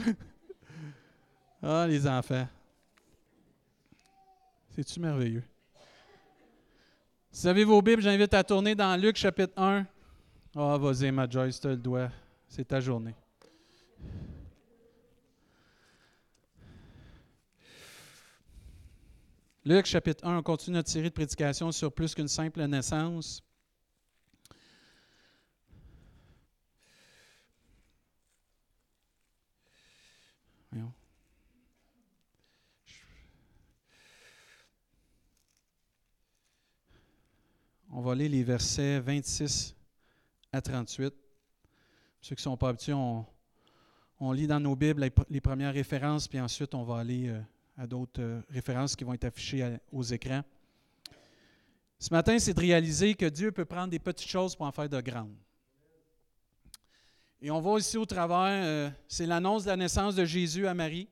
ah, les enfants. C'est-tu merveilleux? Si vous avez vos Bibles, j'invite à tourner dans Luc chapitre 1. Ah, vas-y, ma Joyce, tu le dois. C'est ta journée. Luc chapitre 1, on continue notre série de prédications sur plus qu'une simple naissance. On va lire les versets 26 à 38. Ceux qui ne sont pas habitués, on, lit dans nos Bibles les, premières références, puis ensuite on va aller euh, à d'autres euh, références qui vont être affichées aux écrans. Ce matin, c'est de réaliser que Dieu peut prendre des petites choses pour en faire de grandes. Et on voit ici au travers, euh, c'est l'annonce de la naissance de Jésus à Marie.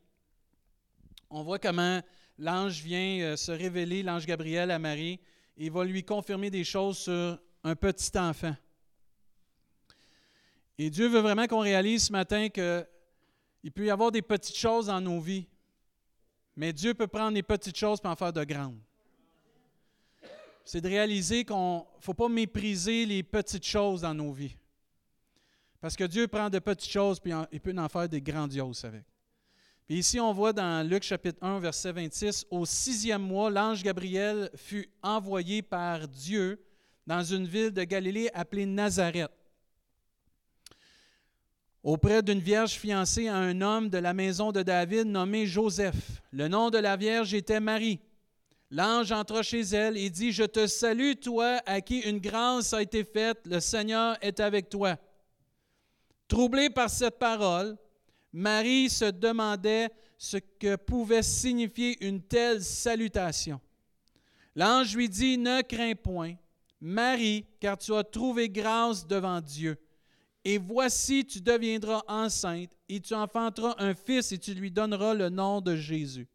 On voit comment l'ange vient se révéler, l'ange Gabriel à Marie, il va lui confirmer des choses sur un petit enfant. Et Dieu veut vraiment qu'on réalise ce matin qu'il peut y avoir des petites choses dans nos vies, mais Dieu peut prendre des petites choses pour en faire de grandes. C'est de réaliser qu'il ne faut pas mépriser les petites choses dans nos vies. Parce que Dieu prend de petites choses et il peut en faire des grandioses avec. Ici, on voit dans Luc chapitre 1, verset 26, au sixième mois, l'ange Gabriel fut envoyé par Dieu dans une ville de Galilée appelée Nazareth, auprès d'une vierge fiancée à un homme de la maison de David nommé Joseph. Le nom de la vierge était Marie. L'ange entra chez elle et dit, Je te salue, toi à qui une grâce a été faite, le Seigneur est avec toi. Troublée par cette parole, Marie se demandait ce que pouvait signifier une telle salutation. L'ange lui dit, Ne crains point, Marie, car tu as trouvé grâce devant Dieu. Et voici, tu deviendras enceinte, et tu enfanteras un fils, et tu lui donneras le nom de Jésus.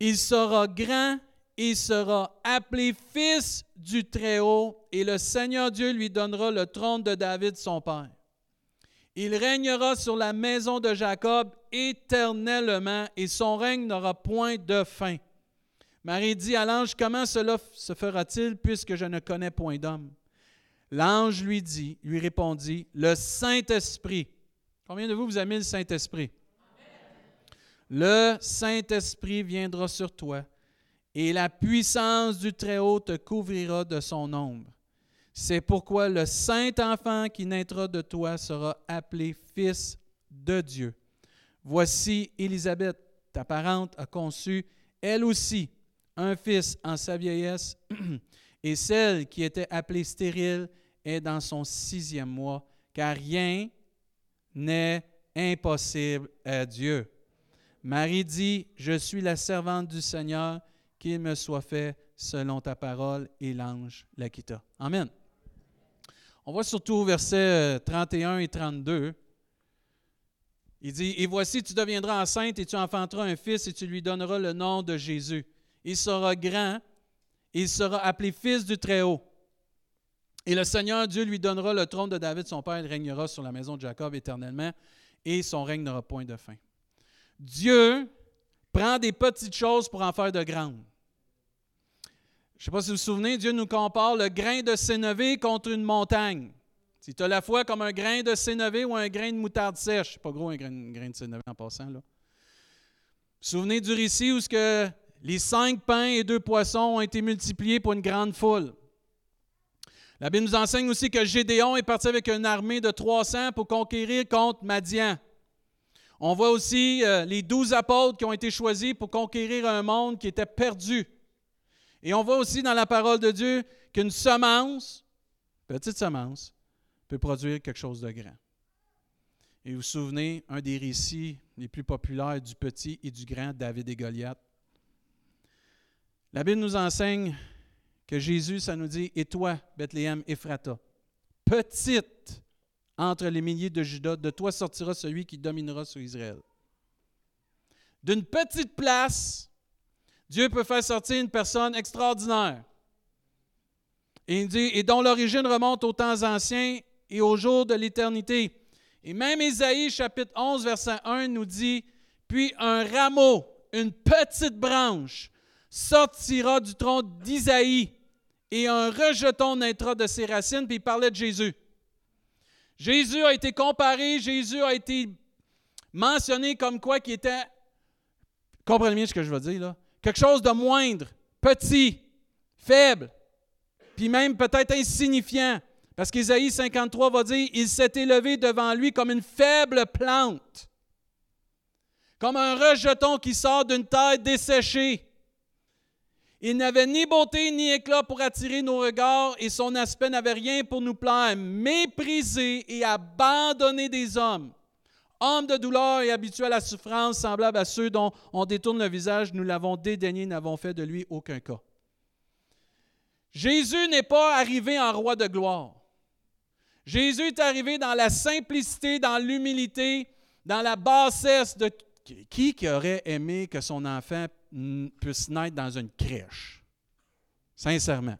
Il sera grand, il sera appelé fils du Très-Haut, et le Seigneur Dieu lui donnera le trône de David, son père. Il régnera sur la maison de Jacob éternellement et son règne n'aura point de fin. Marie dit à l'ange, comment cela se fera-t-il puisque je ne connais point d'homme? L'ange lui dit, lui répondit, le Saint-Esprit. Combien de vous, vous aimez le Saint-Esprit? Le Saint-Esprit viendra sur toi et la puissance du Très-Haut te couvrira de son ombre. C'est pourquoi le saint enfant qui naîtra de toi sera appelé fils de Dieu. Voici Élisabeth, ta parente, a conçu, elle aussi, un fils en sa vieillesse, et celle qui était appelée stérile est dans son sixième mois, car rien n'est impossible à Dieu. Marie dit, Je suis la servante du Seigneur, qu'il me soit fait selon ta parole, et l'ange la quitta. Amen. On voit surtout versets 31 euh, et 32. Il dit, Et voici, tu deviendras enceinte et tu enfanteras un fils et tu lui donneras le nom de Jésus. Il sera grand, il sera appelé fils du Très-Haut. Et le Seigneur Dieu lui donnera le trône de David, son père, il régnera sur la maison de Jacob éternellement, et son règne n'aura point de fin. Dieu prend des petites choses pour en faire de grandes. Je ne sais pas si vous vous souvenez, Dieu nous compare le grain de sénévé contre une montagne. Si tu la foi comme un grain de sénévé ou un grain de moutarde sèche, c'est pas gros un grain, de sénévé en passant. Là. Vous vous souvenez du récit où les cinq pains et deux poissons ont été multipliés pour une grande foule? La Bible nous enseigne aussi que Gédéon est parti avec une armée de 300 pour conquérir contre Madian. On voit aussi euh, les douze apôtres qui ont été choisis pour conquérir un monde qui était perdu. Et on voit aussi dans la parole de Dieu qu'une semence, petite semence, peut produire quelque chose de grand. Et vous vous souvenez, un des récits les plus populaires du petit et du grand, David et Goliath? La Bible nous enseigne que Jésus, ça nous dit, et toi, Bethléem, Ephrata, petite entre les milliers de Judas, de toi sortira celui qui dominera sur Israël. D'une petite place, Dieu peut faire sortir une personne extraordinaire. Et il dit, et dont l'origine remonte aux temps anciens et au jour de l'éternité. Et même Ésaïe chapitre 11 verset 1 nous dit, puis un rameau, une petite branche, sortira du tronc d'Isaïe et un rejeton naîtra de ses racines, puis il parlait de Jésus. Jésus a été comparé, Jésus a été mentionné comme quoi qui était, comprenez bien ce que je veux dire là, quelque chose de moindre, petit, faible, puis même peut-être insignifiant. Parce qu'Ésaïe 53 va dire, il s'est élevé devant lui comme une faible plante, comme un rejeton qui sort d'une terre desséchée. Il n'avait ni beauté ni éclat pour attirer nos regards et son aspect n'avait rien pour nous plaire. Méprisé et abandonné des hommes. Homme de douleur et habitué à la souffrance, semblable à ceux dont on détourne le visage, nous l'avons dédaigné, n'avons fait de lui aucun cas. Jésus n'est pas arrivé en roi de gloire. Jésus est arrivé dans la simplicité, dans l'humilité, dans la bassesse de qui qui aurait aimé que son enfant puisse naître dans une crèche? Sincèrement.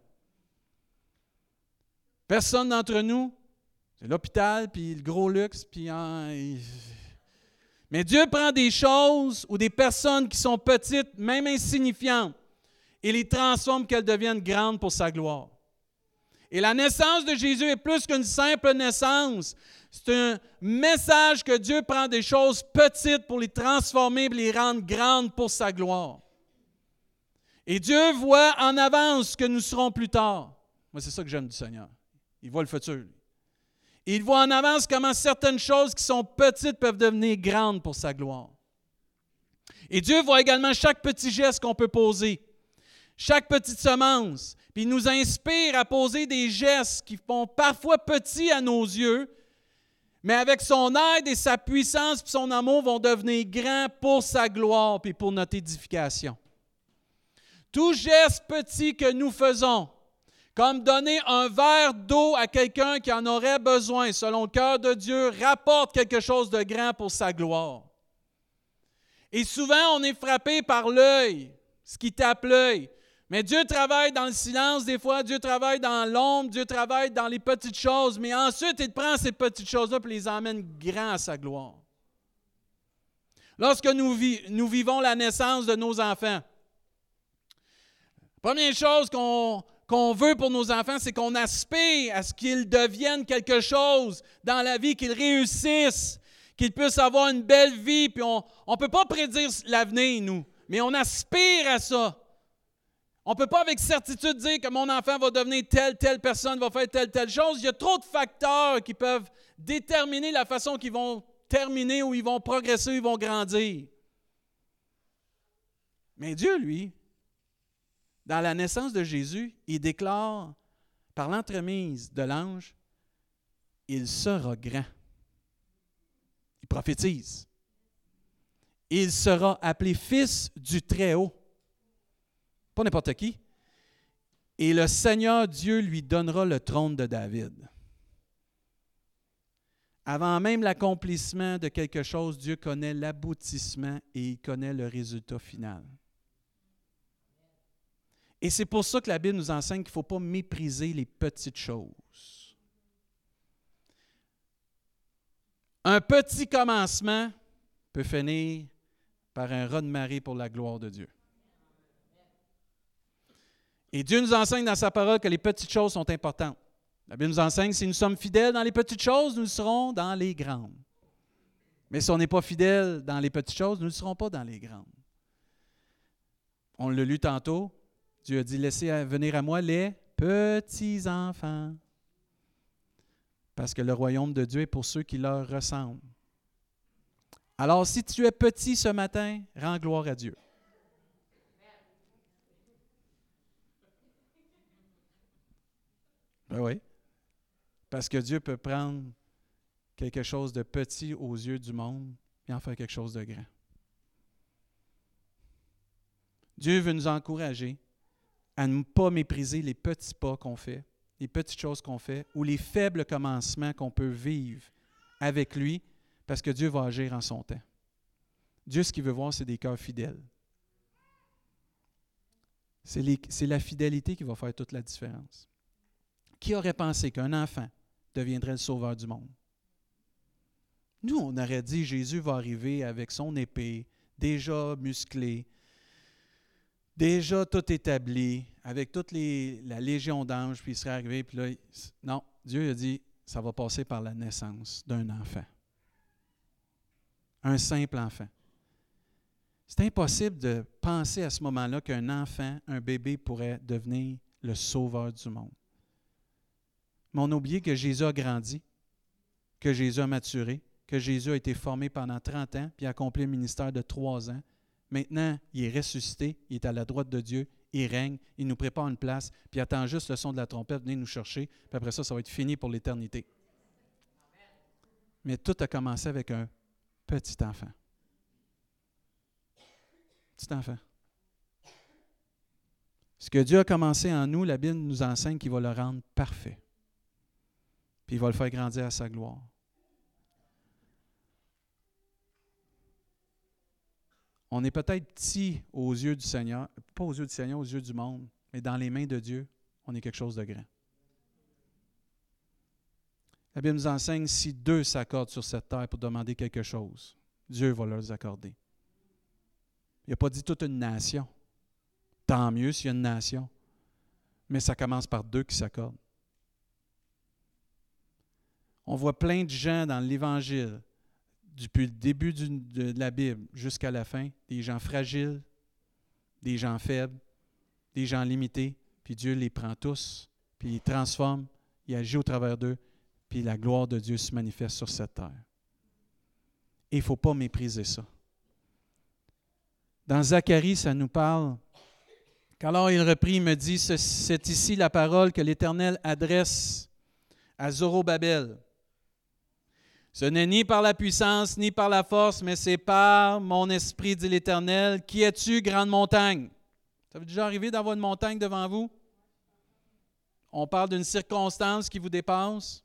Personne d'entre nous. C'est l'hôpital, puis le gros luxe, puis... Mais Dieu prend des choses ou des personnes qui sont petites, même insignifiantes, et les transforme qu'elles deviennent grandes pour sa gloire. Et la naissance de Jésus est plus qu'une simple naissance. C'est un message que Dieu prend des choses petites pour les transformer et les rendre grandes pour sa gloire. Et Dieu voit en avance ce que nous serons plus tard. Moi, c'est ça que j'aime du Seigneur. Il voit le futur. Il voit en avance comment certaines choses qui sont petites peuvent devenir grandes pour sa gloire. Et Dieu voit également chaque petit geste qu'on peut poser, chaque petite semence. Puis il nous inspire à poser des gestes qui font parfois petits à nos yeux, mais avec son aide et sa puissance et son amour vont devenir grands pour sa gloire puis pour notre édification. Tout geste petit que nous faisons, comme donner un verre d'eau à quelqu'un qui en aurait besoin, selon le cœur de Dieu, rapporte quelque chose de grand pour sa gloire. Et souvent, on est frappé par l'œil, ce qui tape l'œil. Mais Dieu travaille dans le silence des fois, Dieu travaille dans l'ombre, Dieu travaille dans les petites choses, mais ensuite il prend ces petites choses-là et les emmène grand à sa gloire. Lorsque nous, vivons la naissance de nos enfants, première chose qu'on veut pour nos enfants, c'est qu'on aspire à ce qu'ils deviennent quelque chose dans la vie, qu'ils réussissent, qu'ils puissent avoir une belle vie. Puis on ne peut pas prédire l'avenir, nous, mais on aspire à ça. On ne peut pas avec certitude dire que mon enfant va devenir telle, telle personne, va faire telle, telle chose. Il y a trop de facteurs qui peuvent déterminer la façon qu'ils vont terminer ou ils vont progresser ou ils vont grandir. Mais Dieu, lui, dans la naissance de Jésus, il déclare par l'entremise de l'ange, il sera grand. Il prophétise. Il sera appelé fils du Très-Haut pas n'importe qui. Et le Seigneur Dieu lui donnera le trône de David. Avant même l'accomplissement de quelque chose, Dieu connaît l'aboutissement et il connaît le résultat final. Et c'est pour ça que la Bible nous enseigne qu'il ne faut pas mépriser les petites choses. Un petit commencement peut finir par un raz de marée pour la gloire de Dieu. Et Dieu nous enseigne dans sa parole que les petites choses sont importantes. La Bible nous enseigne si nous sommes fidèles dans les petites choses, nous serons dans les grandes. Mais si on n'est pas fidèle dans les petites choses, nous ne serons pas dans les grandes. On l'a lu tantôt. Dieu a dit Laissez venir à moi les petits enfants. Parce que le royaume de Dieu est pour ceux qui leur ressemblent. Alors, si tu es petit ce matin, rends gloire à Dieu. Ben oui. Parce que Dieu peut prendre quelque chose de petit aux yeux du monde et en faire quelque chose de grand. Dieu veut nous encourager à ne pas mépriser les petits pas qu'on fait, les petites choses qu'on fait ou les faibles commencements qu'on peut vivre avec lui parce que Dieu va agir en son temps. Dieu, ce qu'il veut voir, c'est des cœurs fidèles. C'est la fidélité qui va faire toute la différence. Qui aurait pensé qu'un enfant deviendrait le sauveur du monde? Nous, on aurait dit Jésus va arriver avec son épée, déjà musclé, déjà tout établi, avec toute la légion d'anges, puis il serait arrivé, puis là, non, Dieu a dit, ça va passer par la naissance d'un enfant. Un simple enfant. C'est impossible de penser à ce moment-là qu'un enfant, un bébé pourrait devenir le sauveur du monde. Mais on a oublié que Jésus a grandi, que Jésus a maturé, que Jésus a été formé pendant 30 ans, puis a accompli un ministère de trois ans. Maintenant, il est ressuscité, il est à la droite de Dieu, il règne, il nous prépare une place, puis il attend juste le son de la trompette, venez nous chercher, puis après ça, ça va être fini pour l'éternité. Mais tout a commencé avec un petit enfant. Petit enfant. Ce que Dieu a commencé en nous, la Bible nous enseigne qu'il va le rendre parfait. Puis il va le faire grandir à sa gloire. On est peut-être petit aux yeux du Seigneur, pas aux yeux du Seigneur, aux yeux du monde, mais dans les mains de Dieu, on est quelque chose de grand. La Bible nous enseigne si deux s'accordent sur cette terre pour demander quelque chose, Dieu va leur accorder. Il n'a pas dit toute une nation. Tant mieux s'il y a une nation. Mais ça commence par deux qui s'accordent. On voit plein de gens dans l'Évangile depuis le début de la Bible jusqu'à la fin, des gens fragiles, des gens faibles, des gens limités, puis Dieu les prend tous, puis il transforme, il agit au travers d'eux, puis la gloire de Dieu se manifeste sur cette terre. Et il ne faut pas mépriser ça. Dans Zacharie, ça nous parle qu'alors il reprit, il me dit, c'est ici la parole que l'Éternel adresse à Zorobabel. Ce n'est ni par la puissance, ni par la force, mais c'est par mon esprit, dit l'Éternel. Qui es-tu, grande montagne? Ça vous déjà arrivé d'avoir une montagne devant vous? On parle d'une circonstance qui vous dépasse.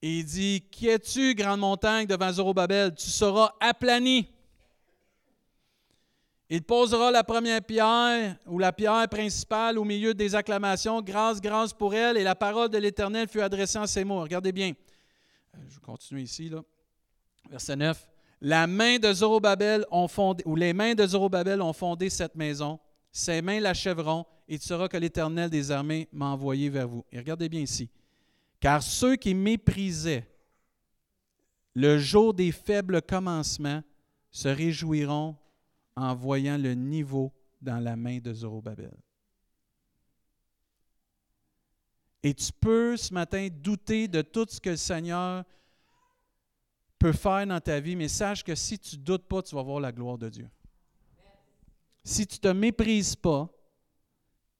Et il dit, Qui es-tu, grande montagne, devant Zorobabel? Tu seras aplani. Il posera la première pierre ou la pierre principale au milieu des acclamations. Grâce, grâce pour elle. Et la parole de l'Éternel fut adressée en ces mots. Regardez bien. Euh, je vais continuer ici, verset 9. La main de Zorobabel ont fondé, ou les mains de Zorobabel ont fondé cette maison. Ses mains l'achèveront, et tu que l'Éternel des armées m'a envoyé vers vous. Et regardez bien ici. Car ceux qui méprisaient le jour des faibles commencements se réjouiront en voyant le niveau dans la main de Zorobabel. Et tu peux ce matin douter de tout ce que le Seigneur peut faire dans ta vie, mais sache que si tu ne doutes pas, tu vas voir la gloire de Dieu. Si tu ne te méprises pas,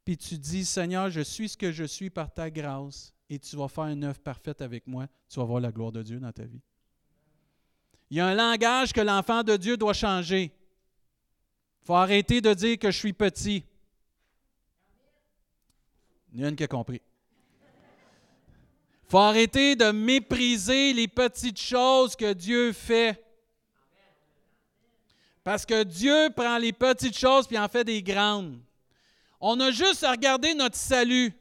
puis tu dis, Seigneur, je suis ce que je suis par ta grâce, et tu vas faire une œuvre parfaite avec moi, tu vas voir la gloire de Dieu dans ta vie. Il y a un langage que l'enfant de Dieu doit changer. Il faut arrêter de dire que je suis petit. Il y en a une qui a compris faut arrêter de mépriser les petites choses que Dieu fait. Parce que Dieu prend les petites choses puis en fait des grandes. On a juste à regarder notre salut.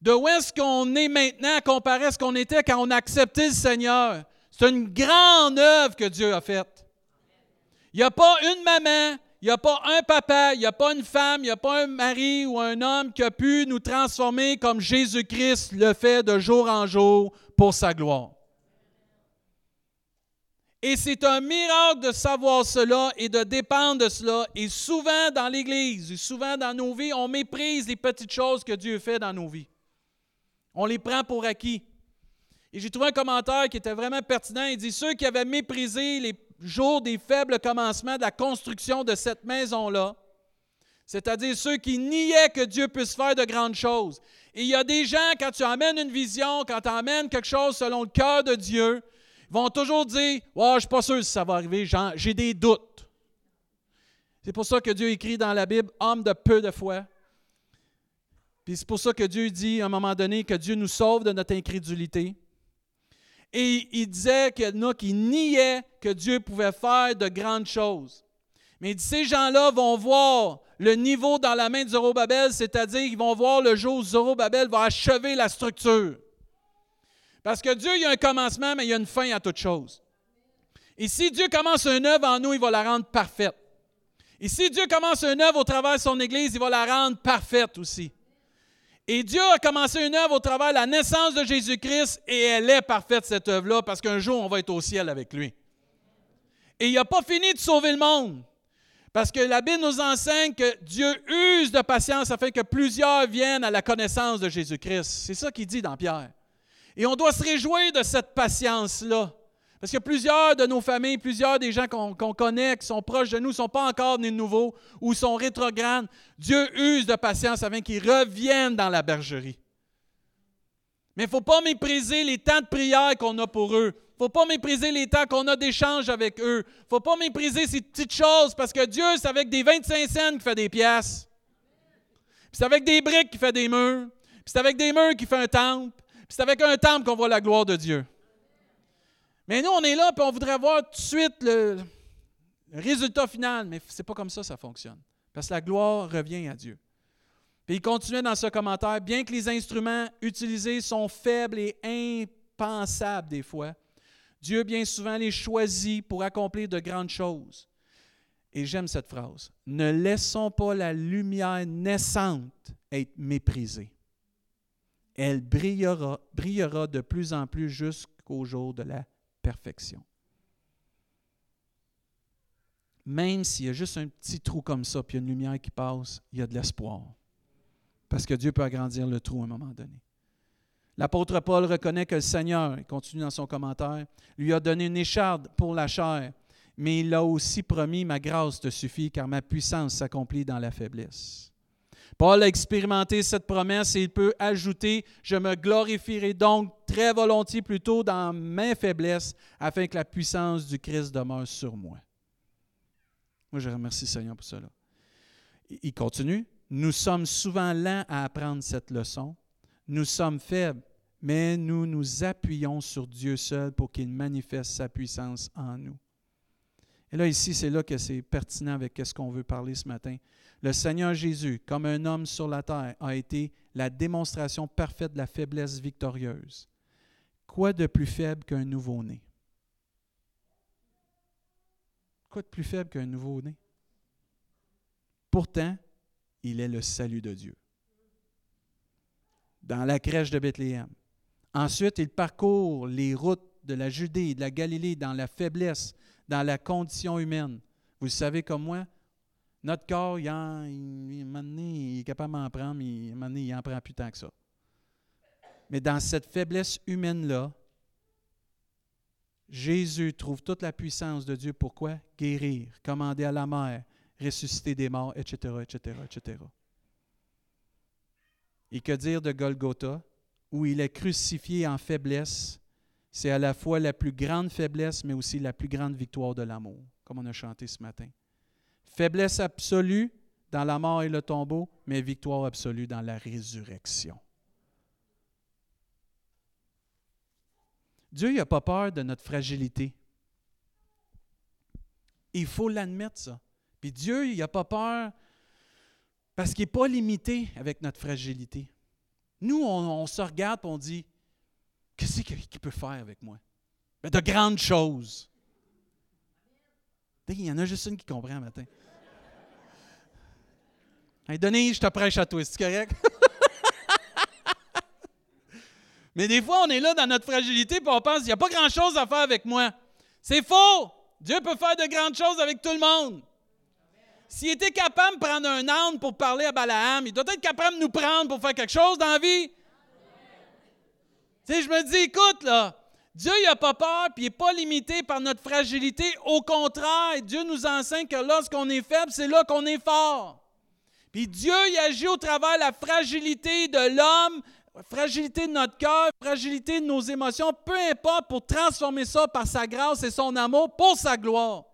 De où est-ce qu'on est maintenant comparé à ce qu'on était quand on a accepté le Seigneur? C'est une grande œuvre que Dieu a faite. Il n'y a pas une maman, il n'y a pas un papa, il n'y a pas une femme, il n'y a pas un mari ou un homme qui a pu nous transformer comme Jésus-Christ le fait de jour en jour pour sa gloire. Et c'est un miracle de savoir cela et de dépendre de cela. Et souvent dans l'Église, souvent dans nos vies, on méprise les petites choses que Dieu fait dans nos vies. On les prend pour acquis. Et j'ai trouvé un commentaire qui était vraiment pertinent. Il dit Ceux qui avaient méprisé les jour des faibles commencements de la construction de cette maison-là, c'est-à-dire ceux qui niaient que Dieu puisse faire de grandes choses. Et il y a des gens, quand tu amènes une vision, quand tu amènes quelque chose selon le cœur de Dieu, ils vont toujours dire Je ne suis pas sûr si ça va arriver, j'ai des doutes. C'est pour ça que Dieu écrit dans la Bible Homme de peu de foi. Puis c'est pour ça que Dieu dit à un moment donné que Dieu nous sauve de notre incrédulité. Et il disait qu'il y que Dieu pouvait faire de grandes choses. Mais ces gens-là vont voir le niveau dans la main de Zorobabel, c'est-à-dire qu'ils vont voir le jour où Zorobabel va achever la structure. Parce que Dieu, il y a un commencement, mais il y a une fin à toute chose. Et si Dieu commence une œuvre en nous, il va la rendre parfaite. Et si Dieu commence une œuvre au travers de son Église, il va la rendre parfaite aussi. Et Dieu a commencé une œuvre au travers de la naissance de Jésus-Christ et elle est parfaite, cette œuvre-là, parce qu'un jour, on va être au ciel avec lui. Et il n'a pas fini de sauver le monde. Parce que la Bible nous enseigne que Dieu use de patience afin que plusieurs viennent à la connaissance de Jésus-Christ. C'est ça qu'il dit dans Pierre. Et on doit se réjouir de cette patience-là. Parce que plusieurs de nos familles, plusieurs des gens qu'on connaît, qui sont proches de nous, ne sont pas encore nés de nouveau ou sont rétrogrades. Dieu use de patience afin qu'ils reviennent dans la bergerie. Mais il ne faut pas mépriser les temps de prière qu'on a pour eux. Il ne faut pas mépriser les temps qu'on a d'échange avec eux. Il ne faut pas mépriser ces petites choses parce que Dieu, c'est avec des 25 cents qu'il fait des pièces. c'est avec des briques qu'il fait des murs. c'est avec des murs qu'il fait un temple. c'est avec un temple qu'on voit la gloire de Dieu. Mais nous, on est là, et on voudrait voir tout de suite le résultat final. Mais ce n'est pas comme ça ça fonctionne. Parce que la gloire revient à Dieu. Puis il continuait dans ce commentaire, bien que les instruments utilisés sont faibles et impensables des fois, Dieu bien souvent les choisit pour accomplir de grandes choses. Et j'aime cette phrase. Ne laissons pas la lumière naissante être méprisée. Elle brillera, brillera de plus en plus jusqu'au jour de la perfection. Même s'il y a juste un petit trou comme ça, puis une lumière qui passe, il y a de l'espoir. Parce que Dieu peut agrandir le trou à un moment donné. L'apôtre Paul reconnaît que le Seigneur, il continue dans son commentaire, lui a donné une écharde pour la chair, mais il a aussi promis, ma grâce te suffit, car ma puissance s'accomplit dans la faiblesse. Paul a expérimenté cette promesse et il peut ajouter, je me glorifierai donc très volontiers plutôt dans mes faiblesses, afin que la puissance du Christ demeure sur moi. Moi, je remercie le Seigneur pour cela. Il continue, nous sommes souvent lents à apprendre cette leçon. Nous sommes faibles, mais nous nous appuyons sur Dieu seul pour qu'il manifeste sa puissance en nous. Et là, ici, c'est là que c'est pertinent avec ce qu'on veut parler ce matin. Le Seigneur Jésus, comme un homme sur la terre, a été la démonstration parfaite de la faiblesse victorieuse. Quoi de plus faible qu'un nouveau-né? Quoi de plus faible qu'un nouveau-né? Pourtant, il est le salut de Dieu. Dans la crèche de Bethléem. Ensuite, il parcourt les routes de la Judée, de la Galilée, dans la faiblesse, dans la condition humaine. Vous le savez comme moi, notre corps, il, en, il, est capable d'en prendre, mais il n'en prend plus tant que ça. Mais dans cette faiblesse humaine-là, Jésus trouve toute la puissance de Dieu. Pourquoi? Guérir, commander à la mer, ressusciter des morts, etc., etc., etc. Et que dire de Golgotha, où il est crucifié en faiblesse, c'est à la fois la plus grande faiblesse, mais aussi la plus grande victoire de l'amour, comme on a chanté ce matin. Faiblesse absolue dans la mort et le tombeau, mais victoire absolue dans la résurrection. Dieu n'a pas peur de notre fragilité. Il faut l'admettre, ça. Puis Dieu, il n'a pas peur parce qu'il n'est pas limité avec notre fragilité. Nous, on, se regarde et on dit Qu'est-ce qu'il peut faire avec moi? Ben, de grandes choses. Il y en a juste une qui comprend matin. Hey, je te prêche à toi, c'est correct? Mais des fois, on est là dans notre fragilité et on pense qu'il n'y a pas grand-chose à faire avec moi. C'est faux! Dieu peut faire de grandes choses avec tout le monde. S'il était capable de prendre un âne pour parler à Balaam, il doit être capable de nous prendre pour faire quelque chose dans la vie. Tu sais, je me dis, écoute, là, Dieu n'a pas peur, puis il n'est pas limité par notre fragilité. Au contraire, Dieu nous enseigne que lorsqu'on est faible, c'est là qu'on est fort. Puis Dieu, agit au travers de la fragilité de l'homme, fragilité de notre cœur, fragilité de nos émotions, peu importe, pour transformer ça par sa grâce et son amour pour sa gloire.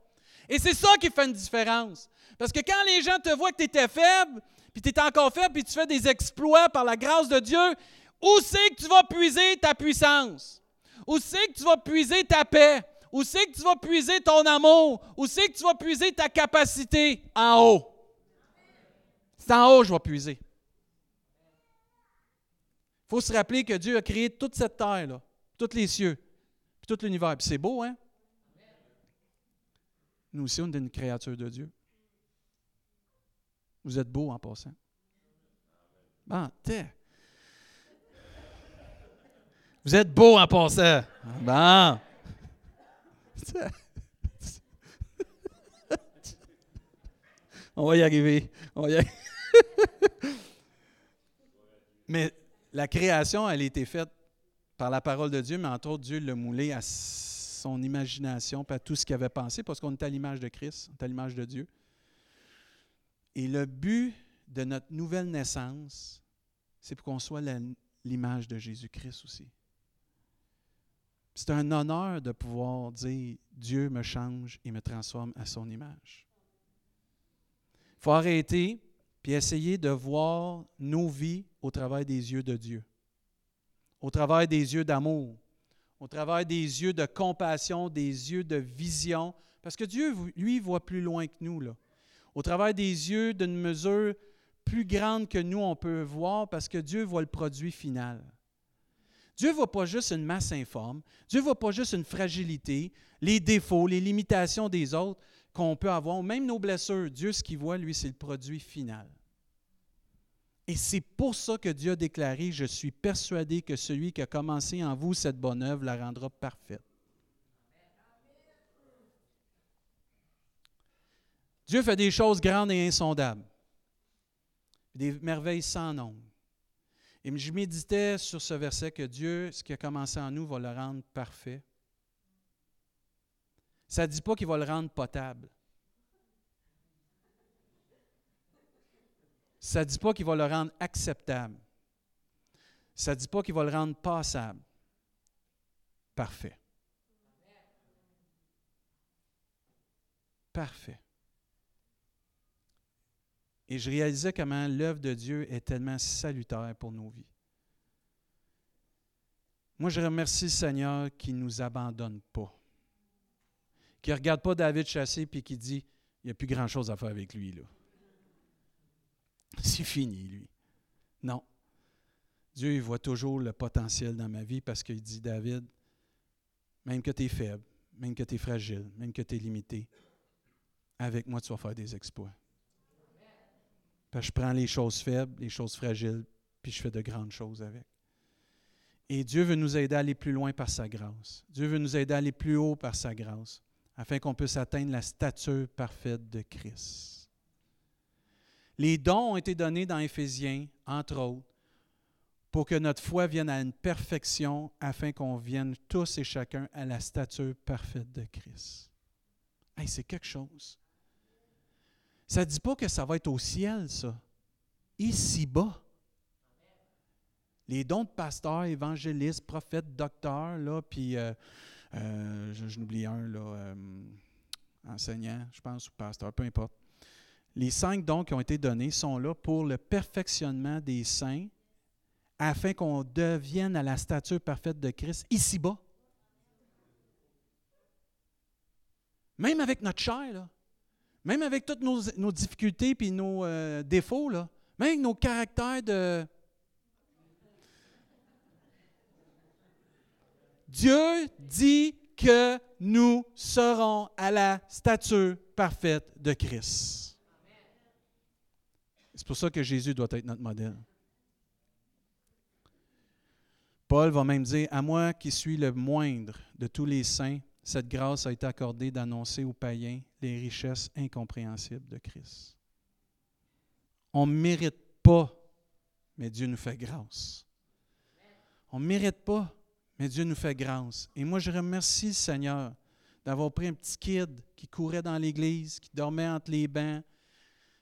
Et c'est ça qui fait une différence. Parce que quand les gens te voient que tu étais faible, puis tu es encore faible, puis tu fais des exploits par la grâce de Dieu, où c'est que tu vas puiser ta puissance? Où c'est que tu vas puiser ta paix? Où c'est que tu vas puiser ton amour? Où c'est que tu vas puiser ta capacité? En haut. C'est en haut que je vais puiser. Il faut se rappeler que Dieu a créé toute cette terre-là. tous les cieux, puis tout l'univers. Puis c'est beau, hein? Nous aussi, on est une créature de Dieu. Vous êtes beau en passant. Bon, t'es. Vous êtes beau en passant. Bon. On va y arriver. On va y mais la création, elle a été faite par la parole de Dieu, mais entre autres, Dieu l'a moulé à son imagination, à tout ce qu'il avait pensé, parce qu'on est à l'image de Christ, on est à l'image de Dieu. Et le but de notre nouvelle naissance, c'est pour qu'on soit l'image de Jésus-Christ aussi. C'est un honneur de pouvoir dire Dieu me change et me transforme à son image. Il faut arrêter puis essayer de voir nos vies au travers des yeux de Dieu, au travers des yeux d'amour, au travers des yeux de compassion, des yeux de vision, parce que Dieu, lui, voit plus loin que nous, au travers des yeux d'une mesure plus grande que nous, on peut voir, parce que Dieu voit le produit final. Dieu ne voit pas juste une masse informe, Dieu ne voit pas juste une fragilité, les défauts, les limitations des autres qu'on peut avoir, même nos blessures. Dieu, ce qu'il voit, lui, c'est le produit final. Et c'est pour ça que Dieu a déclaré, je suis persuadé que celui qui a commencé en vous cette bonne œuvre la rendra parfaite. Dieu fait des choses grandes et insondables, des merveilles sans nombre. Et je méditais sur ce verset que Dieu, ce qui a commencé en nous, va le rendre parfait. Ça ne dit pas qu'il va le rendre potable. Ça ne dit pas qu'il va le rendre acceptable. Ça ne dit pas qu'il va le rendre passable. Parfait. Parfait. Et je réalisais comment l'œuvre de Dieu est tellement salutaire pour nos vies. Moi, je remercie le Seigneur qui ne nous abandonne pas. Qui ne regarde pas David chassé et qui dit il n'y a plus grand-chose à faire avec lui. Là. C'est fini, lui. Non. Dieu, il voit toujours le potentiel dans ma vie parce qu'il dit David, même que tu es faible, même que tu es fragile, même que tu es limité, avec moi, tu vas faire des exploits. Je prends les choses faibles, les choses fragiles, puis je fais de grandes choses avec. Et Dieu veut nous aider à aller plus loin par sa grâce. Dieu veut nous aider à aller plus haut par sa grâce, afin qu'on puisse atteindre la stature parfaite de Christ. Les dons ont été donnés dans Éphésiens, entre autres, pour que notre foi vienne à une perfection, afin qu'on vienne tous et chacun à la stature parfaite de Christ. Hey, c'est quelque chose. Ça ne dit pas que ça va être au ciel, ça. Ici-bas. Les dons de pasteur, évangéliste, prophète, docteur, là, puis euh, euh, je, n'oublie un, là, euh, enseignant, je pense, ou pasteur, peu importe. Les cinq dons qui ont été donnés sont là pour le perfectionnement des saints, afin qu'on devienne à la stature parfaite de Christ ici-bas. Même avec notre chair, là. Même avec toutes nos, difficultés et nos euh, défauts, là, même avec nos caractères de... Dieu dit que nous serons à la stature parfaite de Christ. C'est pour ça que Jésus doit être notre modèle. Paul va même dire, à moi qui suis le moindre de tous les saints, cette grâce a été accordée d'annoncer aux païens les richesses incompréhensibles de Christ. On ne mérite pas, mais Dieu nous fait grâce. On ne mérite pas, mais Dieu nous fait grâce. Et moi, je remercie le Seigneur d'avoir pris un petit kid qui courait dans l'église, qui dormait entre les bancs,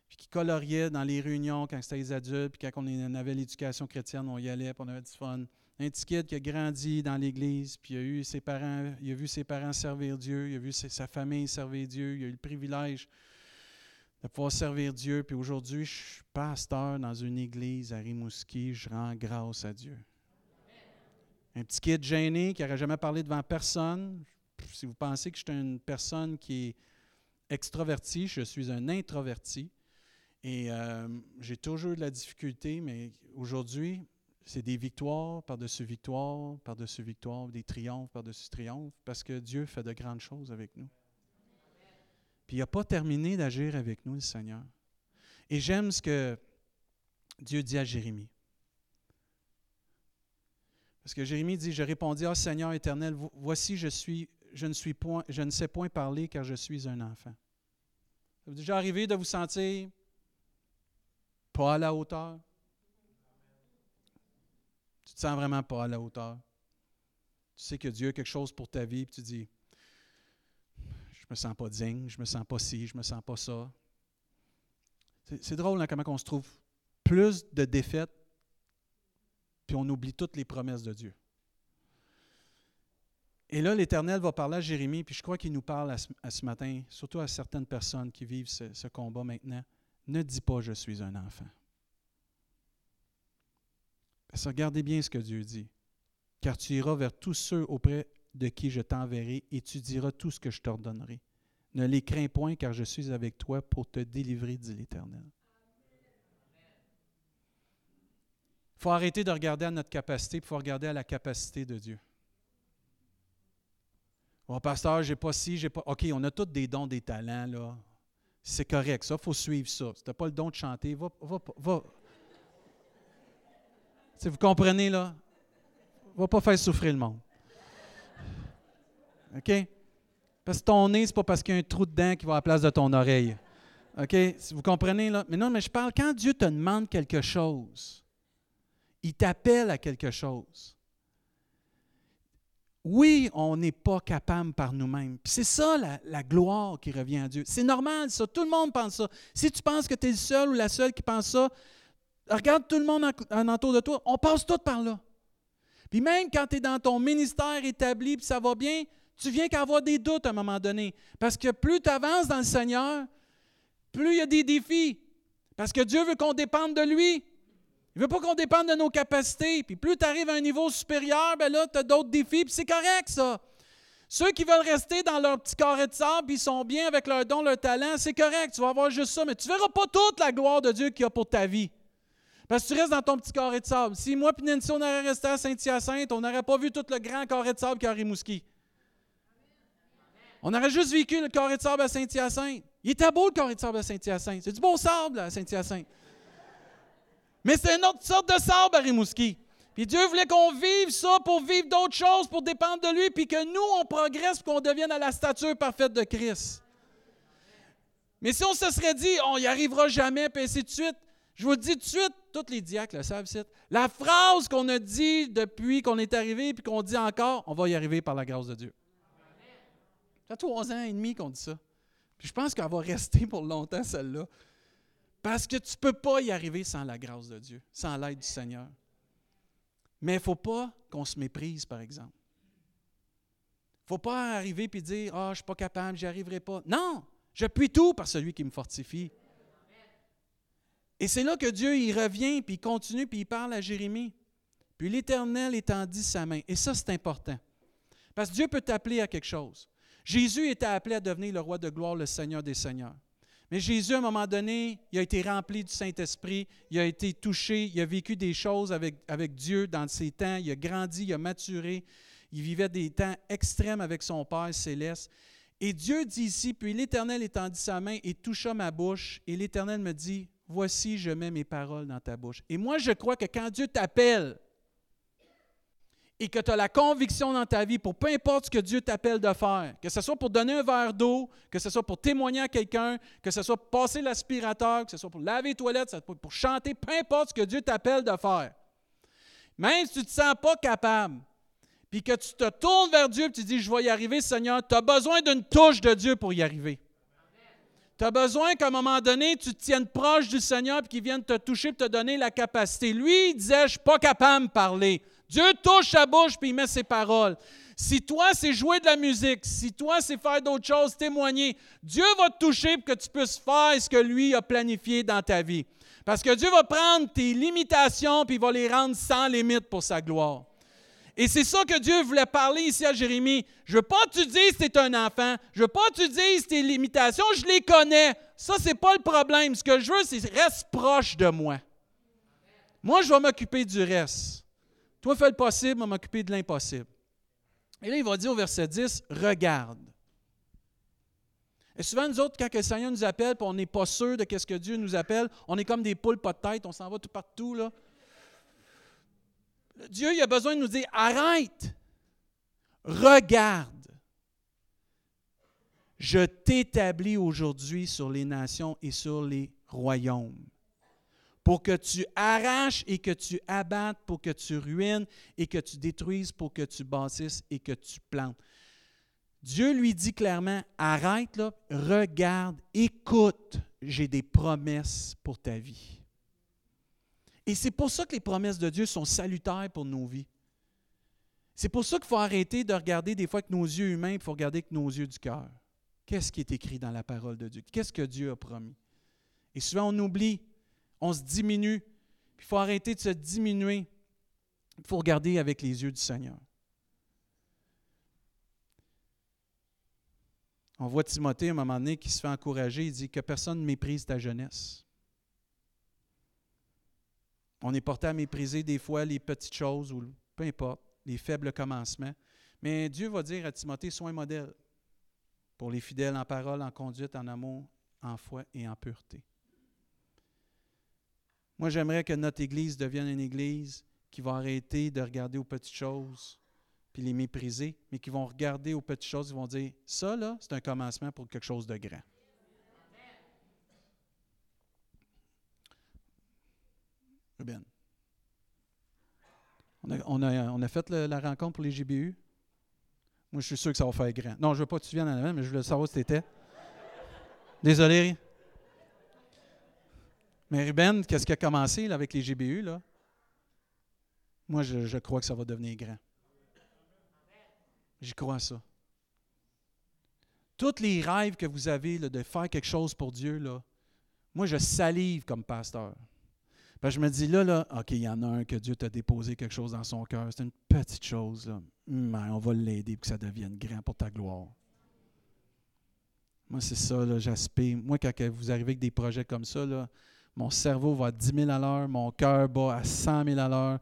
puis qui coloriait dans les réunions quand c'était les adultes, puis quand on avait l'éducation chrétienne, on y allait, puis on avait du fun un petit kid qui a grandi dans l'Église, puis il a, ses parents, a vu ses parents servir Dieu, il a vu sa famille servir Dieu, il a eu le privilège de pouvoir servir Dieu. Puis aujourd'hui, je suis pasteur dans une église à Rimouski, je rends grâce à Dieu. Un petit kid gêné qui n'aurait jamais parlé devant personne. Si vous pensez que je suis une personne qui est extravertie, je suis un introverti. Et euh, j'ai toujours eu de la difficulté, mais aujourd'hui, C'est des victoires par-dessus victoires, par-dessus victoires, des triomphes par-dessus triomphes, parce que Dieu fait de grandes choses avec nous. Puis il n'a pas terminé d'agir avec nous, le Seigneur. Et j'aime ce que Dieu dit à Jérémie. Parce que Jérémie dit, je répondis, ah Seigneur éternel, voici je suis, je ne je ne sais point parler car je suis un enfant. Ça vous est déjà arrivé de vous sentir pas à la hauteur? Tu te sens vraiment pas à la hauteur. Tu sais que Dieu a quelque chose pour ta vie, puis tu dis, je me sens pas digne, je me sens pas ci, je me sens pas ça. C'est drôle hein, comment on se trouve plus de défaites, puis on oublie toutes les promesses de Dieu. Et là, l'Éternel va parler à Jérémie, puis je crois qu'il nous parle à ce, matin, surtout à certaines personnes qui vivent ce combat maintenant. Ne dis pas je suis un enfant. Regardez bien ce que Dieu dit. Car tu iras vers tous ceux auprès de qui je t'enverrai et tu diras tout ce que je t'ordonnerai. Ne les crains point, car je suis avec toi pour te délivrer, dit l'Éternel. Il faut arrêter de regarder à notre capacité, il faut regarder à la capacité de Dieu. Bon, pasteur, j'ai pas ci, j'ai pas. OK, on a tous des dons, des talents, là. C'est correct, ça, il faut suivre ça. Si tu n'as pas le don de chanter, va, va, va. Si vous comprenez, là, va pas faire souffrir le monde. OK? Parce que ton nez, ce n'est pas parce qu'il y a un trou dedans qui va à la place de ton oreille. OK? Si vous comprenez, là? Mais non, mais je parle, quand Dieu te demande quelque chose, il t'appelle à quelque chose. Oui, on n'est pas capable par nous-mêmes. C'est ça la, gloire qui revient à Dieu. C'est normal, ça. Tout le monde pense ça. Si tu penses que tu es le seul ou la seule qui pense ça, regarde tout le monde en, entour de toi. On passe tout par là. Puis même quand tu es dans ton ministère établi, puis ça va bien, tu viens qu'à avoir des doutes à un moment donné. Parce que plus tu avances dans le Seigneur, plus il y a des défis. Parce que Dieu veut qu'on dépende de lui. Il ne veut pas qu'on dépende de nos capacités. Puis plus tu arrives à un niveau supérieur, ben là, tu as d'autres défis, puis c'est correct, ça. Ceux qui veulent rester dans leur petit carré de sable, puis ils sont bien avec leur don, leur talent, c'est correct, tu vas avoir juste ça, mais tu ne verras pas toute la gloire de Dieu qu'il y a pour ta vie. Parce que tu restes dans ton petit carré de sable. Si moi et Nancy, on aurait resté à Saint-Hyacinthe, on n'aurait pas vu tout le grand carré de sable qu'il y a Rimouski. On aurait juste vécu le carré de sable à Saint-Hyacinthe. Il était beau le carré de sable à Saint-Hyacinthe. C'est du beau sable à Saint-Hyacinthe. Mais c'est une autre sorte de sable à Rimouski. Puis Dieu voulait qu'on vive ça pour vivre d'autres choses, pour dépendre de lui, puis que nous, on progresse, qu'on devienne à la stature parfaite de Christ. Mais si on se serait dit, on n'y arrivera jamais, puis ainsi de suite, je vous dis tout de suite, tous les diacres le savent, la phrase qu'on a dit depuis qu'on est arrivé, puis qu'on dit encore, on va y arriver par la grâce de Dieu. Ça fait trois ans et demi qu'on dit ça. Puis je pense qu'elle va rester pour longtemps, celle-là. Parce que tu ne peux pas y arriver sans la grâce de Dieu, sans l'aide du Seigneur. Mais il ne faut pas qu'on se méprise, par exemple. Il ne faut pas arriver et dire Ah, je ne suis pas capable, j'y arriverai pas. Non, je puis tout par celui qui me fortifie. Et c'est là que Dieu il revient, puis il continue, puis il parle à Jérémie. Puis l'Éternel étendit sa main. Et ça, c'est important. Parce que Dieu peut t'appeler à quelque chose. Jésus était appelé à devenir le roi de gloire, le Seigneur des Seigneurs. Mais Jésus, à un moment donné, il a été rempli du Saint-Esprit, il a été touché, il a vécu des choses avec, avec Dieu dans ses temps, il a grandi, il a maturé, il vivait des temps extrêmes avec son Père céleste. Et Dieu dit ici, puis l'Éternel étendit sa main et toucha ma bouche, et l'Éternel me dit, voici, je mets mes paroles dans ta bouche. Et moi, je crois que quand Dieu t'appelle, et que tu as la conviction dans ta vie pour peu importe ce que Dieu t'appelle de faire, que ce soit pour donner un verre d'eau, que ce soit pour témoigner à quelqu'un, que ce soit pour passer l'aspirateur, que ce soit pour laver les toilettes, pour chanter, peu importe ce que Dieu t'appelle de faire. Même si tu ne te sens pas capable, puis que tu te tournes vers Dieu et tu dis, je vais y arriver, Seigneur, tu as besoin d'une touche de Dieu pour y arriver. Tu as besoin qu'à un moment donné, tu te tiennes proche du Seigneur et qu'il vienne te toucher et te donner la capacité. Lui, il disait, je ne suis pas capable de parler. Dieu touche sa bouche puis il met ses paroles. Si toi, c'est jouer de la musique, si toi, c'est faire d'autres choses, témoigner, Dieu va te toucher pour que tu puisses faire ce que lui a planifié dans ta vie. Parce que Dieu va prendre tes limitations puis il va les rendre sans limite pour sa gloire. Et c'est ça que Dieu voulait parler ici à Jérémie. Je ne veux pas que tu dises que tu es un enfant. Je ne veux pas que tu dises tes limitations. Je les connais. Ça, ce n'est pas le problème. Ce que je veux, c'est reste proche de moi. Moi, je vais m'occuper du reste. Toi, fais le possible, vais m'occuper de l'impossible. Et là, il va dire au verset 10, regarde. Et souvent, nous autres, quand le Seigneur nous appelle, on n'est pas sûr de ce que Dieu nous appelle, on est comme des poules pas de tête, on s'en va tout partout. Là. Dieu, il a besoin de nous dire, arrête, regarde. Je t'établis aujourd'hui sur les nations et sur les royaumes pour que tu arraches et que tu abattes, pour que tu ruines et que tu détruises, pour que tu bâtisses et que tu plantes. Dieu lui dit clairement, arrête là, regarde, écoute, j'ai des promesses pour ta vie. Et c'est pour ça que les promesses de Dieu sont salutaires pour nos vies. C'est pour ça qu'il faut arrêter de regarder des fois avec nos yeux humains, il faut regarder avec nos yeux du cœur. Qu'est-ce qui est écrit dans la parole de Dieu? Qu'est-ce que Dieu a promis? Et souvent, on oublie on se diminue. Il faut arrêter de se diminuer. Il faut regarder avec les yeux du Seigneur. On voit Timothée à un moment donné qui se fait encourager. Il dit que personne ne méprise ta jeunesse. On est porté à mépriser des fois les petites choses ou peu importe, les faibles commencements. Mais Dieu va dire à Timothée, sois un modèle pour les fidèles en parole, en conduite, en amour, en foi et en pureté. Moi, j'aimerais que notre Église devienne une Église qui va arrêter de regarder aux petites choses puis les mépriser, mais qui vont regarder aux petites choses et vont dire, ça, là, c'est un commencement pour quelque chose de grand. Ruben. On a, fait la rencontre pour les GBU. Moi, je suis sûr que ça va faire grand. Non, je ne veux pas que tu viennes en avant, mais je voulais savoir si tu étais. Désolé. Mais Ruben, qu'est-ce qui a commencé avec les GBU? Là? Moi, je, crois que ça va devenir grand. J'y crois ça. Tous les rêves que vous avez de faire quelque chose pour Dieu, là, moi, je salive comme pasteur. Je me dis, là, là, OK, il y en a un que Dieu t'a déposé quelque chose dans son cœur. C'est une petite chose. Là. Mais on va l'aider pour que ça devienne grand pour ta gloire. Moi, c'est ça, j'aspire. Moi, quand vous arrivez avec des projets comme ça, là, mon cerveau va à 10 000 à l'heure, mon cœur bat à 100 000 à l'heure.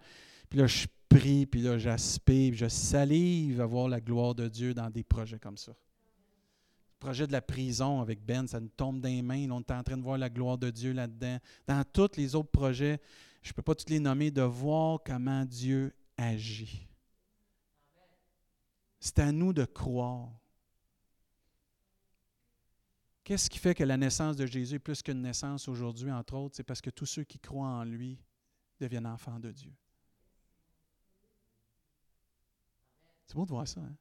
Puis là, je prie, puis là, j'aspire, je salive à voir la gloire de Dieu dans des projets comme ça. Projet de la prison avec Ben, ça nous tombe dans les mains. on est en train de voir la gloire de Dieu là-dedans. Dans tous les autres projets, je ne peux pas tous les nommer, de voir comment Dieu agit. C'est à nous de croire. Qu'est-ce qui fait que la naissance de Jésus est plus qu'une naissance aujourd'hui, entre autres? C'est parce que tous ceux qui croient en lui deviennent enfants de Dieu. C'est beau de voir ça. Hein?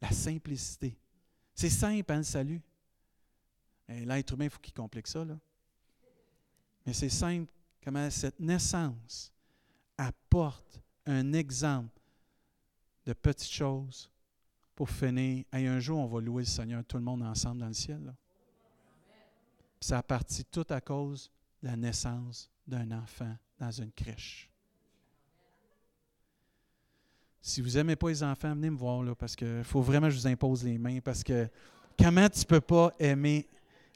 La simplicité. C'est simple, hein, le salut. L'être humain, il faut qu'il complique ça. Là. Mais c'est simple comment cette naissance apporte un exemple de petites choses pour finir. Et un jour, on va louer le Seigneur, tout le monde ensemble dans le ciel. Ça a parti tout à cause de la naissance d'un enfant dans une crèche. Si vous n'aimez pas les enfants, venez me voir là, parce qu'il faut vraiment que je vous impose les mains. Parce que comment tu ne peux pas aimer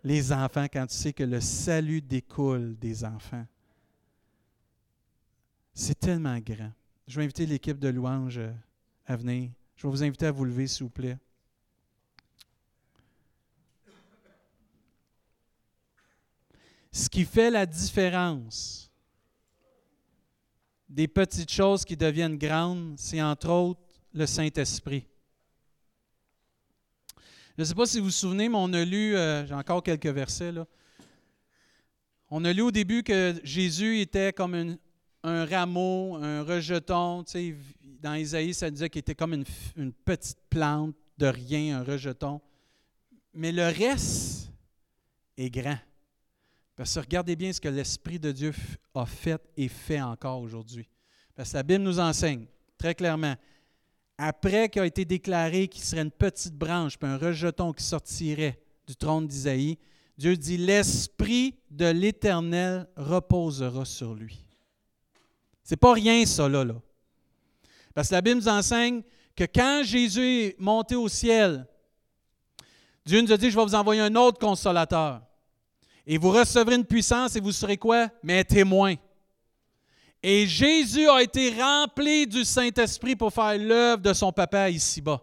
les enfants quand tu sais que le salut découle des enfants? C'est tellement grand. Je vais inviter l'équipe de louange à venir. Je vais vous inviter à vous lever, s'il vous plaît. Ce qui fait la différence des petites choses qui deviennent grandes, c'est entre autres le Saint-Esprit. Je ne sais pas si vous vous souvenez, mais on a lu, euh, j'ai encore quelques versets là. On a lu au début que Jésus était comme un rameau, un rejeton. dans Isaïe, ça disait qu'il était comme une petite plante de rien, un rejeton. Mais le reste est grand. Parce que regardez bien ce que l'Esprit de Dieu a fait et fait encore aujourd'hui. Parce que la Bible nous enseigne très clairement, après qu'il a été déclaré qu'il serait une petite branche, puis un rejeton qui sortirait du trône d'Isaïe, Dieu dit, l'Esprit de l'Éternel reposera sur lui. C'est pas rien ça, là, là. Parce que la Bible nous enseigne que quand Jésus est monté au ciel, Dieu nous a dit, je vais vous envoyer un autre consolateur. Et vous recevrez une puissance et vous serez quoi? Mes témoins. Et Jésus a été rempli du Saint-Esprit pour faire l'œuvre de son papa ici-bas.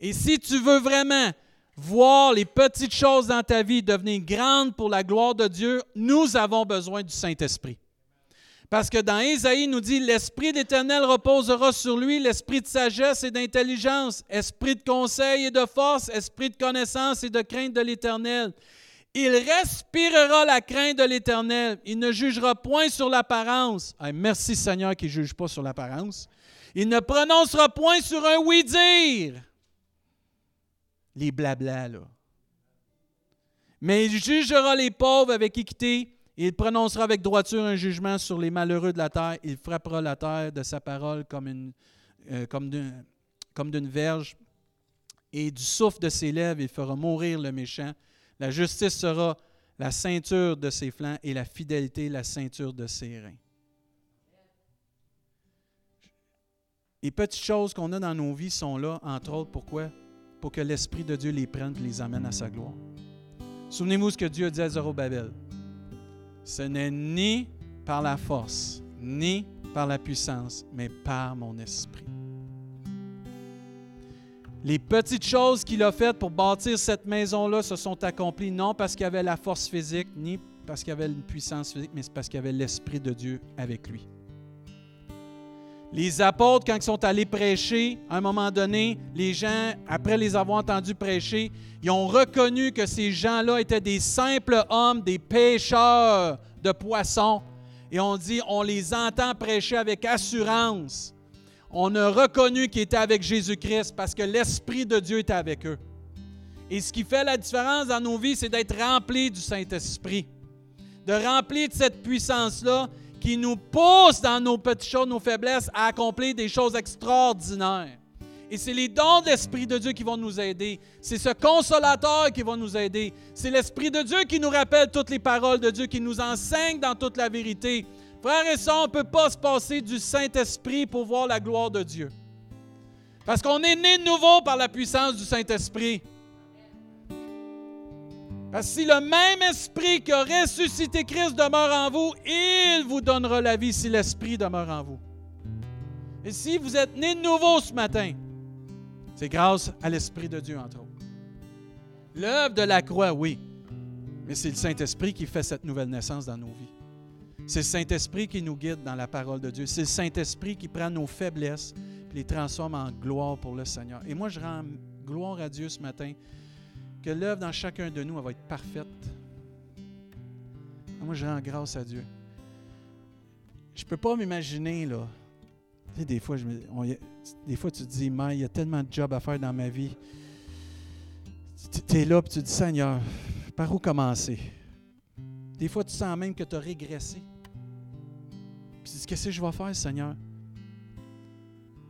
Et si tu veux vraiment voir les petites choses dans ta vie devenir grandes pour la gloire de Dieu, nous avons besoin du Saint-Esprit. Parce que dans Ésaïe, il nous dit L'Esprit de l'Éternel reposera sur lui, l'esprit de sagesse et d'intelligence, esprit de conseil et de force, esprit de connaissance et de crainte de l'Éternel. Il respirera la crainte de l'Éternel. Il ne jugera point sur l'apparence. merci Seigneur qui ne juge pas sur l'apparence. Il ne prononcera point sur un oui-dire. Les blabla, là. Mais il jugera les pauvres avec équité. Il prononcera avec droiture un jugement sur les malheureux de la terre. Il frappera la terre de sa parole comme une, euh, comme d'une verge. Et du souffle de ses lèvres, il fera mourir le méchant. La justice sera la ceinture de ses flancs et la fidélité la ceinture de ses reins. Les petites choses qu'on a dans nos vies sont là, entre autres, pourquoi? Pour que l'Esprit de Dieu les prenne et les amène à sa gloire. Souvenez-vous ce que Dieu a dit à Zorobabel. Ce n'est ni par la force, ni par la puissance, mais par mon esprit les petites choses qu'il a faites pour bâtir cette maison-là se sont accomplies non parce qu'il avait la force physique, ni parce qu'il avait une puissance physique, mais parce qu'il avait l'Esprit de Dieu avec lui. Les apôtres, quand ils sont allés prêcher, à un moment donné, les gens, après les avoir entendus prêcher, ils ont reconnu que ces gens-là étaient des simples hommes, des pêcheurs de poissons. Et on dit, on les entend prêcher avec assurance on a reconnu qu'ils étaient avec Jésus-Christ parce que l'Esprit de Dieu était avec eux. Et ce qui fait la différence dans nos vies, c'est d'être remplis du Saint-Esprit, de remplir de cette puissance-là qui nous pousse dans nos petites choses, nos faiblesses, à accomplir des choses extraordinaires. Et c'est les dons de l'Esprit de Dieu qui vont nous aider. C'est ce consolateur qui va nous aider. C'est l'Esprit de Dieu qui nous rappelle toutes les paroles de Dieu, qui nous enseigne dans toute la vérité. Frères et sœurs, on ne peut pas se passer du Saint-Esprit pour voir la gloire de Dieu. Parce qu'on est né de nouveau par la puissance du Saint-Esprit. Parce que si le même esprit qui a ressuscité Christ demeure en vous, il vous donnera la vie si l'esprit demeure en vous. Et si vous êtes né de nouveau ce matin, c'est grâce à l'Esprit de Dieu, entre autres. L'œuvre de la croix, oui, mais c'est le Saint-Esprit qui fait cette nouvelle naissance dans nos vies. C'est le Saint-Esprit qui nous guide dans la parole de Dieu. C'est le Saint-Esprit qui prend nos faiblesses et les transforme en gloire pour le Seigneur. Et moi, je rends gloire à Dieu ce matin que l'œuvre dans chacun de nous va être parfaite. Moi, je rends grâce à Dieu. Je ne peux pas m'imaginer, là. Tu sais, des fois, des fois, tu te dis, mais il y a tellement de jobs à faire dans ma vie. Tu es là et tu te dis, Seigneur, par où commencer? Des fois, tu sens même que tu as régressé. Puis qu'est-ce que je vais faire, Seigneur?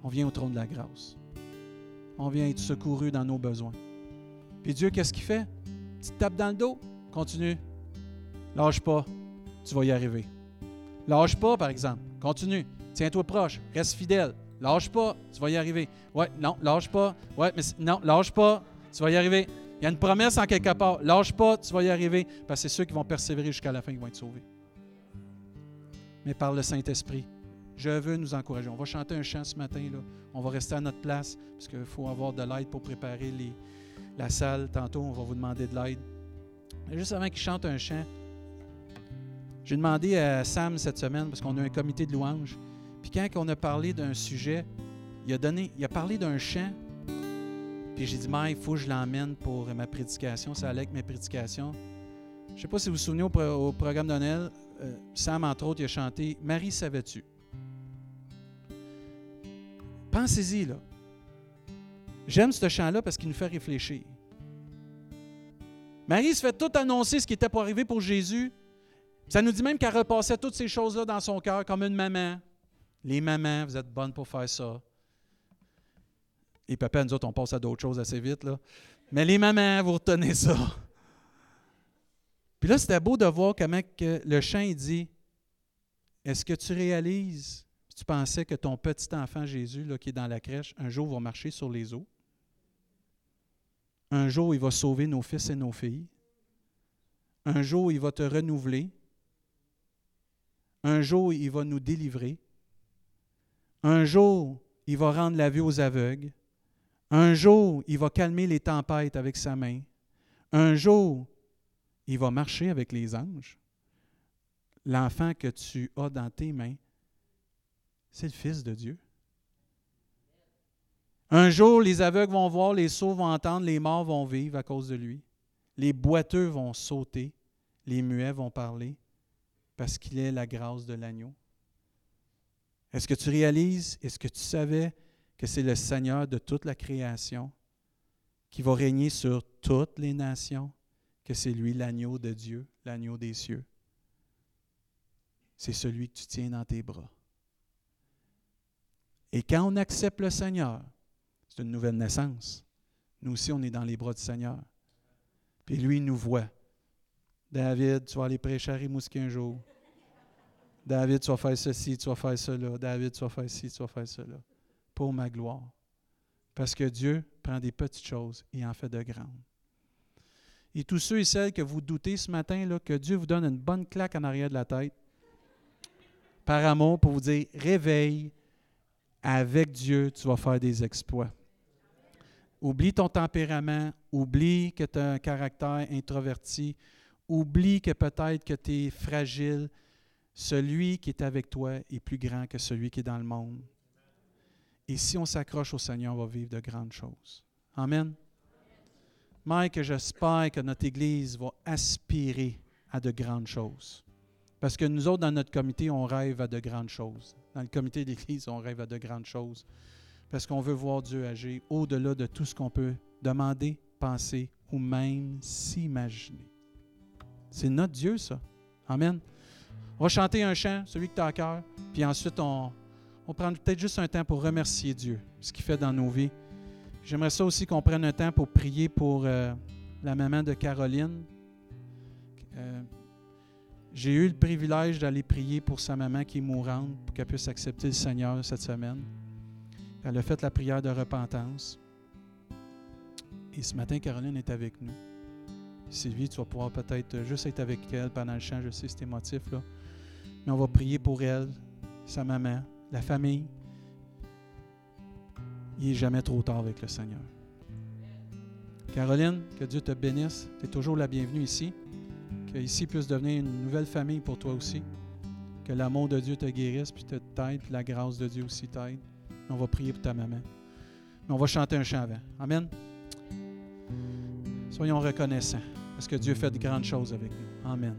On vient au trône de la grâce. On vient être secouru dans nos besoins. Puis Dieu, qu'est-ce qu'il fait? Tu te tapes dans le dos. Continue. Lâche pas. Tu vas y arriver. Lâche pas, par exemple. Continue. Tiens-toi proche. Reste fidèle. Lâche pas. Tu vas y arriver. Ouais, non, lâche pas. Ouais, mais non, lâche pas. Tu vas y arriver. Il y a une promesse en quelque part. Lâche pas, tu vas y arriver. Parce que c'est ceux qui vont persévérer jusqu'à la fin qui vont être sauvés mais par le Saint-Esprit. Je veux nous encourager. On va chanter un chant ce matin. Là. On va rester à notre place parce qu'il faut avoir de l'aide pour préparer la salle. Tantôt, on va vous demander de l'aide. Juste avant qu'il chante un chant, j'ai demandé à Sam cette semaine, parce qu'on a un comité de louange, puis quand on a parlé d'un sujet, il a, donné, il a parlé d'un chant, puis j'ai dit, mais il faut que je l'emmène pour ma prédication. Ça allait avec mes prédications. Je ne sais pas si vous vous souvenez au, programme de Noël, euh, Sam, entre autres, il a chanté Marie, savais-tu? Pensez-y, là. J'aime ce chant-là parce qu'il nous fait réfléchir. Marie se fait tout annoncer ce qui était pour arriver pour Jésus. Ça nous dit même qu'elle repassait toutes ces choses-là dans son cœur comme une maman. Les mamans, vous êtes bonnes pour faire ça. Et papa, nous autres, on passe à d'autres choses assez vite. Là. Mais les mamans, vous retenez ça. Puis là, c'était beau de voir comment que le chant dit Est-ce que tu réalises, tu pensais que ton petit enfant Jésus, qui est dans la crèche, un jour va marcher sur les eaux? Un jour, il va sauver nos fils et nos filles Un jour, il va te renouveler Un jour, il va nous délivrer. Un jour, il va rendre la vue aux aveugles. Un jour, il va calmer les tempêtes avec sa main. Un jour, il va marcher avec les anges. L'enfant que tu as dans tes mains, c'est le Fils de Dieu. Un jour, les aveugles vont voir, les sourds vont entendre, les morts vont vivre à cause de lui. Les boiteux vont sauter, les muets vont parler, parce qu'il est la grâce de l'agneau. Est-ce que tu réalises, est-ce que tu savais que c'est le Seigneur de toute la création qui va régner sur toutes les nations, que c'est lui l'agneau de Dieu, l'agneau des cieux? C'est celui que tu tiens dans tes bras. Et quand on accepte le Seigneur, c'est une nouvelle naissance. Nous aussi, on est dans les bras du Seigneur. Puis lui, il nous voit. David, tu vas aller prêcher à Rimouski un jour. David, tu vas faire ceci, tu vas faire cela. David, tu vas faire ci, tu vas faire cela. Pour ma gloire. Parce que Dieu prend des petites choses et en fait de grandes. Et tous ceux et celles que vous doutez ce matin, là, que Dieu vous donne une bonne claque en arrière de la tête, par amour, pour vous dire réveille, avec Dieu, tu vas faire des exploits. Oublie ton tempérament, oublie que tu as un caractère introverti, oublie que peut-être que tu es fragile. Celui qui est avec toi est plus grand que celui qui est dans le monde. Et si on s'accroche au Seigneur, on va vivre de grandes choses. Amen. Mike, j'espère que notre Église va aspirer à de grandes choses. Parce que nous autres, dans notre comité, on rêve à de grandes choses. Dans le comité d'Église, on rêve à de grandes choses parce qu'on veut voir Dieu agir au-delà de tout ce qu'on peut demander, penser ou même s'imaginer. C'est notre Dieu, ça. Amen. On va chanter un chant, celui que tu as à cœur, puis ensuite on, on prend peut-être juste un temps pour remercier Dieu, ce qu'il fait dans nos vies. J'aimerais ça aussi qu'on prenne un temps pour prier pour euh, la maman de Caroline. Euh, j'ai eu le privilège d'aller prier pour sa maman qui est mourante, pour qu'elle puisse accepter le Seigneur cette semaine. Elle a fait la prière de repentance. Et ce matin, Caroline est avec nous. Sylvie, tu vas pouvoir peut-être juste être avec elle pendant le chant, je sais c'est émotif, là. Mais on va prier pour elle, sa maman, la famille. Il n'est jamais trop tard avec le Seigneur. Caroline, que Dieu te bénisse. Tu es toujours la bienvenue ici. Que ici puisse devenir une nouvelle famille pour toi aussi. Que l'amour de Dieu te guérisse, puis te t'aide, puis la grâce de Dieu aussi t'aide. On va prier pour ta maman. Mais on va chanter un chant avant. Amen. Soyons reconnaissants parce que Dieu fait de grandes choses avec nous. Amen.